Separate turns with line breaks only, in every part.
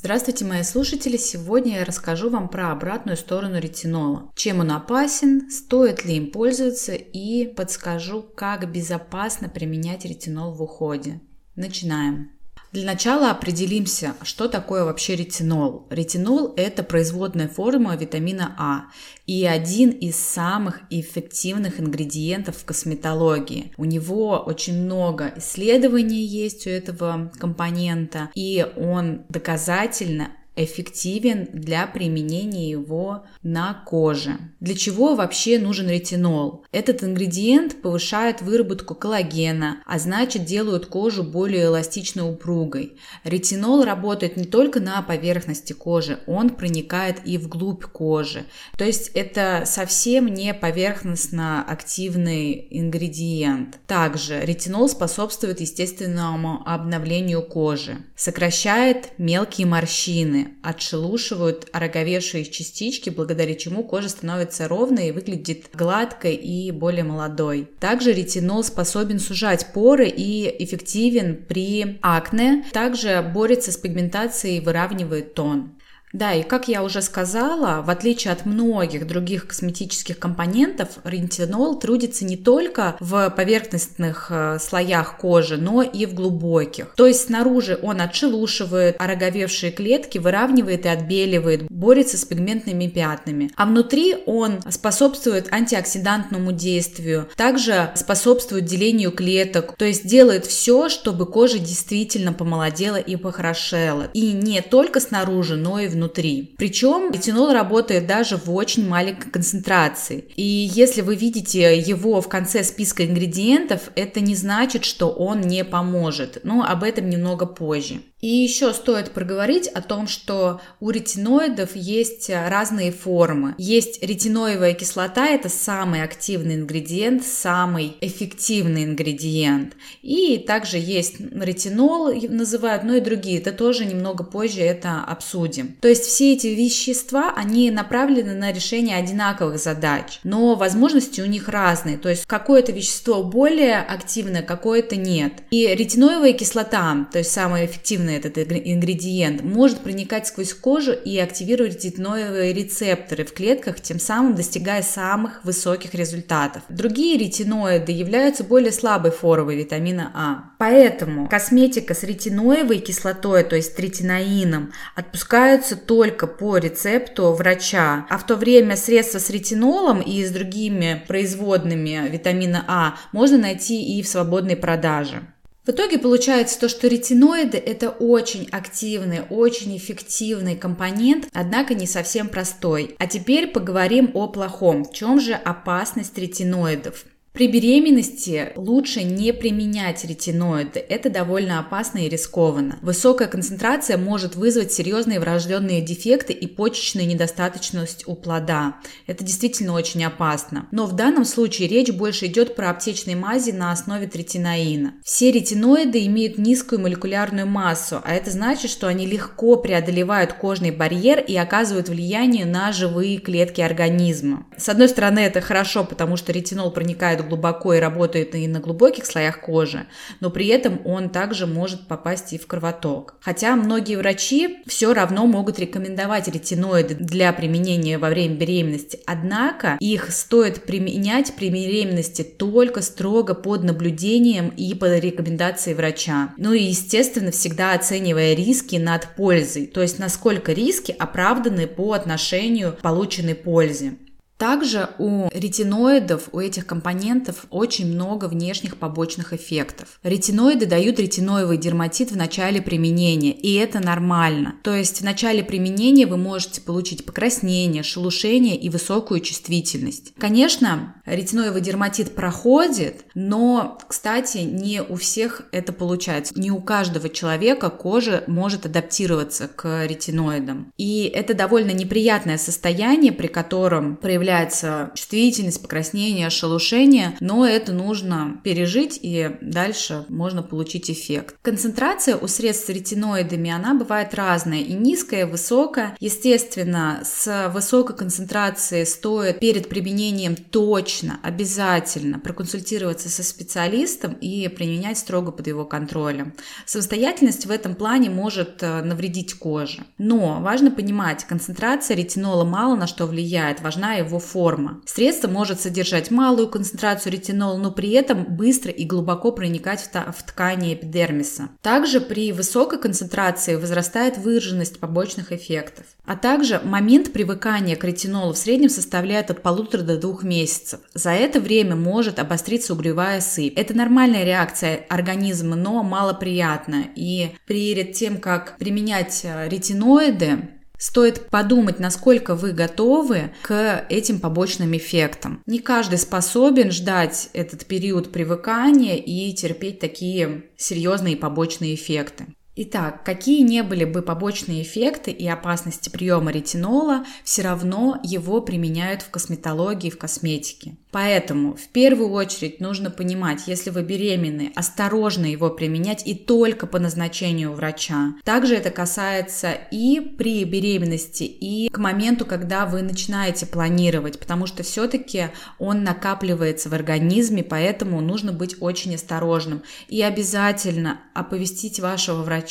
Здравствуйте, мои слушатели! Сегодня я расскажу вам про обратную сторону ретинола. Чем он опасен, стоит ли им пользоваться и подскажу, как безопасно применять ретинол в уходе. Начинаем. Для начала определимся, что такое вообще ретинол. Ретинол – это производная форма витамина А и один из самых эффективных ингредиентов в косметологии. У него очень много исследований есть у этого компонента, и он доказательно эффективен для применения его на коже. Для чего вообще нужен ретинол? Этот ингредиент повышает выработку коллагена, а значит делает кожу более эластичной упругой. Ретинол работает не только на поверхности кожи, он проникает и вглубь кожи. То есть это совсем не поверхностно активный ингредиент. Также ретинол способствует естественному обновлению кожи, сокращает мелкие морщины, отшелушивают ороговевшие частички, благодаря чему кожа становится ровной и выглядит гладкой и более молодой. Также ретинол способен сужать поры и эффективен при акне. Также борется с пигментацией и выравнивает тон. Да, и как я уже сказала, в отличие от многих других косметических компонентов, ретинол трудится не только в поверхностных э, слоях кожи, но и в глубоких. То есть снаружи он отшелушивает ороговевшие клетки, выравнивает и отбеливает, борется с пигментными пятнами. А внутри он способствует антиоксидантному действию, также способствует делению клеток, то есть делает все, чтобы кожа действительно помолодела и похорошела. И не только снаружи, но и внутри внутри. Причем ретинол работает даже в очень маленькой концентрации. И если вы видите его в конце списка ингредиентов, это не значит, что он не поможет. Но об этом немного позже. И еще стоит проговорить о том, что у ретиноидов есть разные формы. Есть ретиноевая кислота, это самый активный ингредиент, самый эффективный ингредиент. И также есть ретинол, называют, но и другие. Это тоже немного позже это обсудим. То есть все эти вещества, они направлены на решение одинаковых задач, но возможности у них разные. То есть какое-то вещество более активное, какое-то нет. И ретиноевая кислота, то есть самая эффективная активный этот ингредиент, может проникать сквозь кожу и активировать ретиноевые рецепторы в клетках, тем самым достигая самых высоких результатов. Другие ретиноиды являются более слабой формой витамина А. Поэтому косметика с ретиноевой кислотой, то есть ретиноином, отпускаются только по рецепту врача, а в то время средства с ретинолом и с другими производными витамина А можно найти и в свободной продаже. В итоге получается то, что ретиноиды – это очень активный, очень эффективный компонент, однако не совсем простой. А теперь поговорим о плохом. В чем же опасность ретиноидов? При беременности лучше не применять ретиноиды. Это довольно опасно и рискованно. Высокая концентрация может вызвать серьезные врожденные дефекты и почечную недостаточность у плода. Это действительно очень опасно. Но в данном случае речь больше идет про аптечные мази на основе третинаина. Все ретиноиды имеют низкую молекулярную массу, а это значит, что они легко преодолевают кожный барьер и оказывают влияние на живые клетки организма. С одной стороны, это хорошо, потому что ретинол проникает глубоко и работает и на глубоких слоях кожи, но при этом он также может попасть и в кровоток. Хотя многие врачи все равно могут рекомендовать ретиноиды для применения во время беременности, однако их стоит применять при беременности только строго под наблюдением и под рекомендацией врача. Ну и, естественно, всегда оценивая риски над пользой, то есть насколько риски оправданы по отношению к полученной пользе. Также у ретиноидов, у этих компонентов очень много внешних побочных эффектов. Ретиноиды дают ретиноевый дерматит в начале применения, и это нормально. То есть в начале применения вы можете получить покраснение, шелушение и высокую чувствительность. Конечно, ретиноевый дерматит проходит, но, кстати, не у всех это получается. Не у каждого человека кожа может адаптироваться к ретиноидам. И это довольно неприятное состояние, при котором проявляется появляется чувствительность, покраснение, шелушение, но это нужно пережить и дальше можно получить эффект. Концентрация у средств с ретиноидами, она бывает разная, и низкая, и высокая. Естественно, с высокой концентрацией стоит перед применением точно, обязательно проконсультироваться со специалистом и применять строго под его контролем. Самостоятельность в этом плане может э, навредить коже. Но важно понимать, концентрация ретинола мало на что влияет, важна его форма. Средство может содержать малую концентрацию ретинола, но при этом быстро и глубоко проникать в, в ткани эпидермиса. Также при высокой концентрации возрастает выраженность побочных эффектов. А также момент привыкания к ретинолу в среднем составляет от полутора до двух месяцев. За это время может обостриться угревая сыпь. Это нормальная реакция организма, но малоприятная. И перед тем, как применять э, ретиноиды, Стоит подумать, насколько вы готовы к этим побочным эффектам. Не каждый способен ждать этот период привыкания и терпеть такие серьезные побочные эффекты. Итак, какие не были бы побочные эффекты и опасности приема ретинола, все равно его применяют в косметологии, в косметике. Поэтому в первую очередь нужно понимать, если вы беременны, осторожно его применять и только по назначению врача. Также это касается и при беременности, и к моменту, когда вы начинаете планировать, потому что все-таки он накапливается в организме, поэтому нужно быть очень осторожным. И обязательно оповестить вашего врача,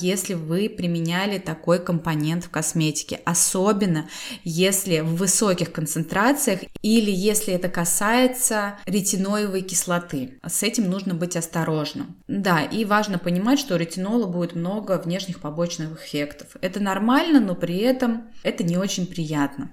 если вы применяли такой компонент в косметике, особенно если в высоких концентрациях или если это касается ретиноевой кислоты. С этим нужно быть осторожным. Да, и важно понимать, что у ретинола будет много внешних побочных эффектов. Это нормально, но при этом это не очень приятно.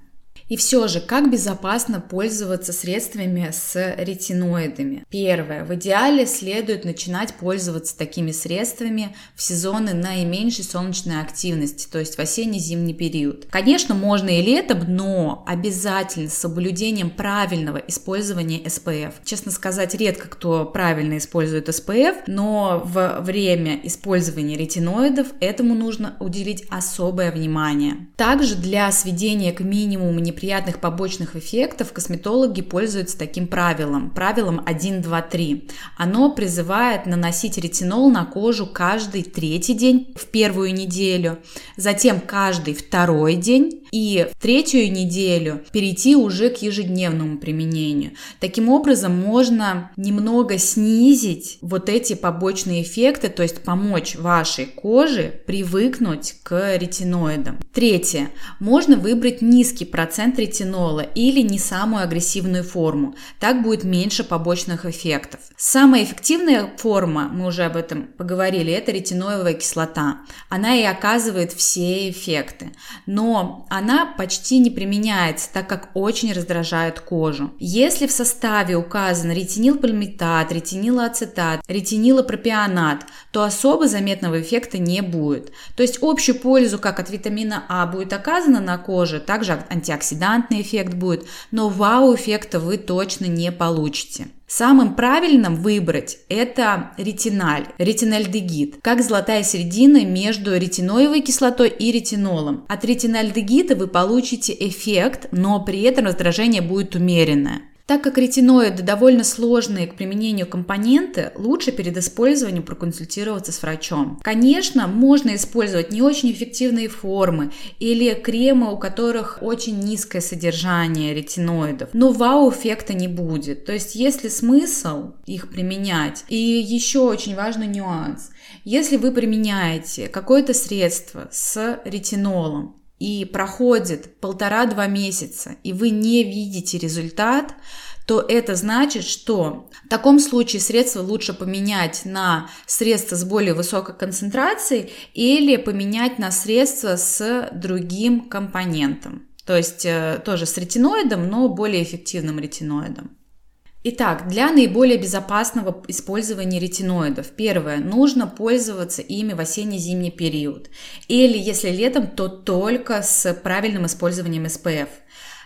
И все же, как безопасно пользоваться средствами с ретиноидами? Первое. В идеале следует начинать пользоваться такими средствами в сезоны наименьшей солнечной активности, то есть в осенне-зимний период. Конечно, можно и летом, но обязательно с соблюдением правильного использования SPF. Честно сказать, редко кто правильно использует SPF, но в время использования ретиноидов этому нужно уделить особое внимание. Также для сведения к минимуму неприятных побочных эффектов косметологи пользуются таким правилом, правилом 1, 2, 3. Оно призывает наносить ретинол на кожу каждый третий день в первую неделю, затем каждый второй день и в третью неделю перейти уже к ежедневному применению. Таким образом, можно немного снизить вот эти побочные эффекты, то есть помочь вашей коже привыкнуть к ретиноидам. Третье. Можно выбрать низкий процент ретинола или не самую агрессивную форму. Так будет меньше побочных эффектов. Самая эффективная форма, мы уже об этом поговорили, это ретиноевая кислота. Она и оказывает все эффекты. Но она почти не применяется, так как очень раздражает кожу. Если в составе указан ретинилпальмитат, ретинилоацетат, ретинилопропионат, то особо заметного эффекта не будет. То есть общую пользу как от витамина А будет оказана на коже, также антиоксидантный эффект будет, но вау-эффекта вы точно не получите. Самым правильным выбрать это ретиналь, ретинальдегид, как золотая середина между ретиноевой кислотой и ретинолом. От ретинальдегида вы получите эффект, но при этом раздражение будет умеренное. Так как ретиноиды довольно сложные к применению компоненты, лучше перед использованием проконсультироваться с врачом. Конечно, можно использовать не очень эффективные формы или кремы, у которых очень низкое содержание ретиноидов, но вау-эффекта не будет. То есть, если смысл их применять, и еще очень важный нюанс, если вы применяете какое-то средство с ретинолом, и проходит полтора-два месяца, и вы не видите результат, то это значит, что в таком случае средство лучше поменять на средство с более высокой концентрацией или поменять на средство с другим компонентом. То есть э, тоже с ретиноидом, но более эффективным ретиноидом. Итак, для наиболее безопасного использования ретиноидов, первое, нужно пользоваться ими в осенне-зимний период. Или если летом, то только с правильным использованием SPF.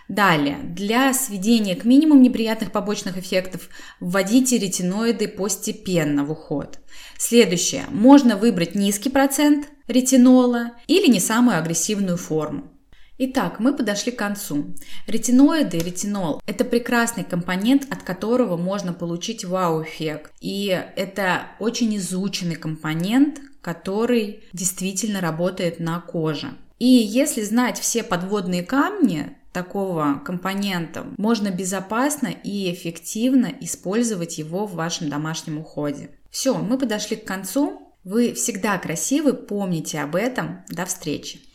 Далее, для сведения к минимуму неприятных побочных эффектов вводите ретиноиды постепенно в уход. Следующее, можно выбрать низкий процент ретинола или не самую агрессивную форму. Итак, мы подошли к концу. Ретиноиды, ретинол – это прекрасный компонент, от которого можно получить вау-эффект. И это очень изученный компонент, который действительно работает на коже. И если знать все подводные камни такого компонента, можно безопасно и эффективно использовать его в вашем домашнем уходе. Все, мы подошли к концу. Вы всегда красивы, помните об этом. До встречи!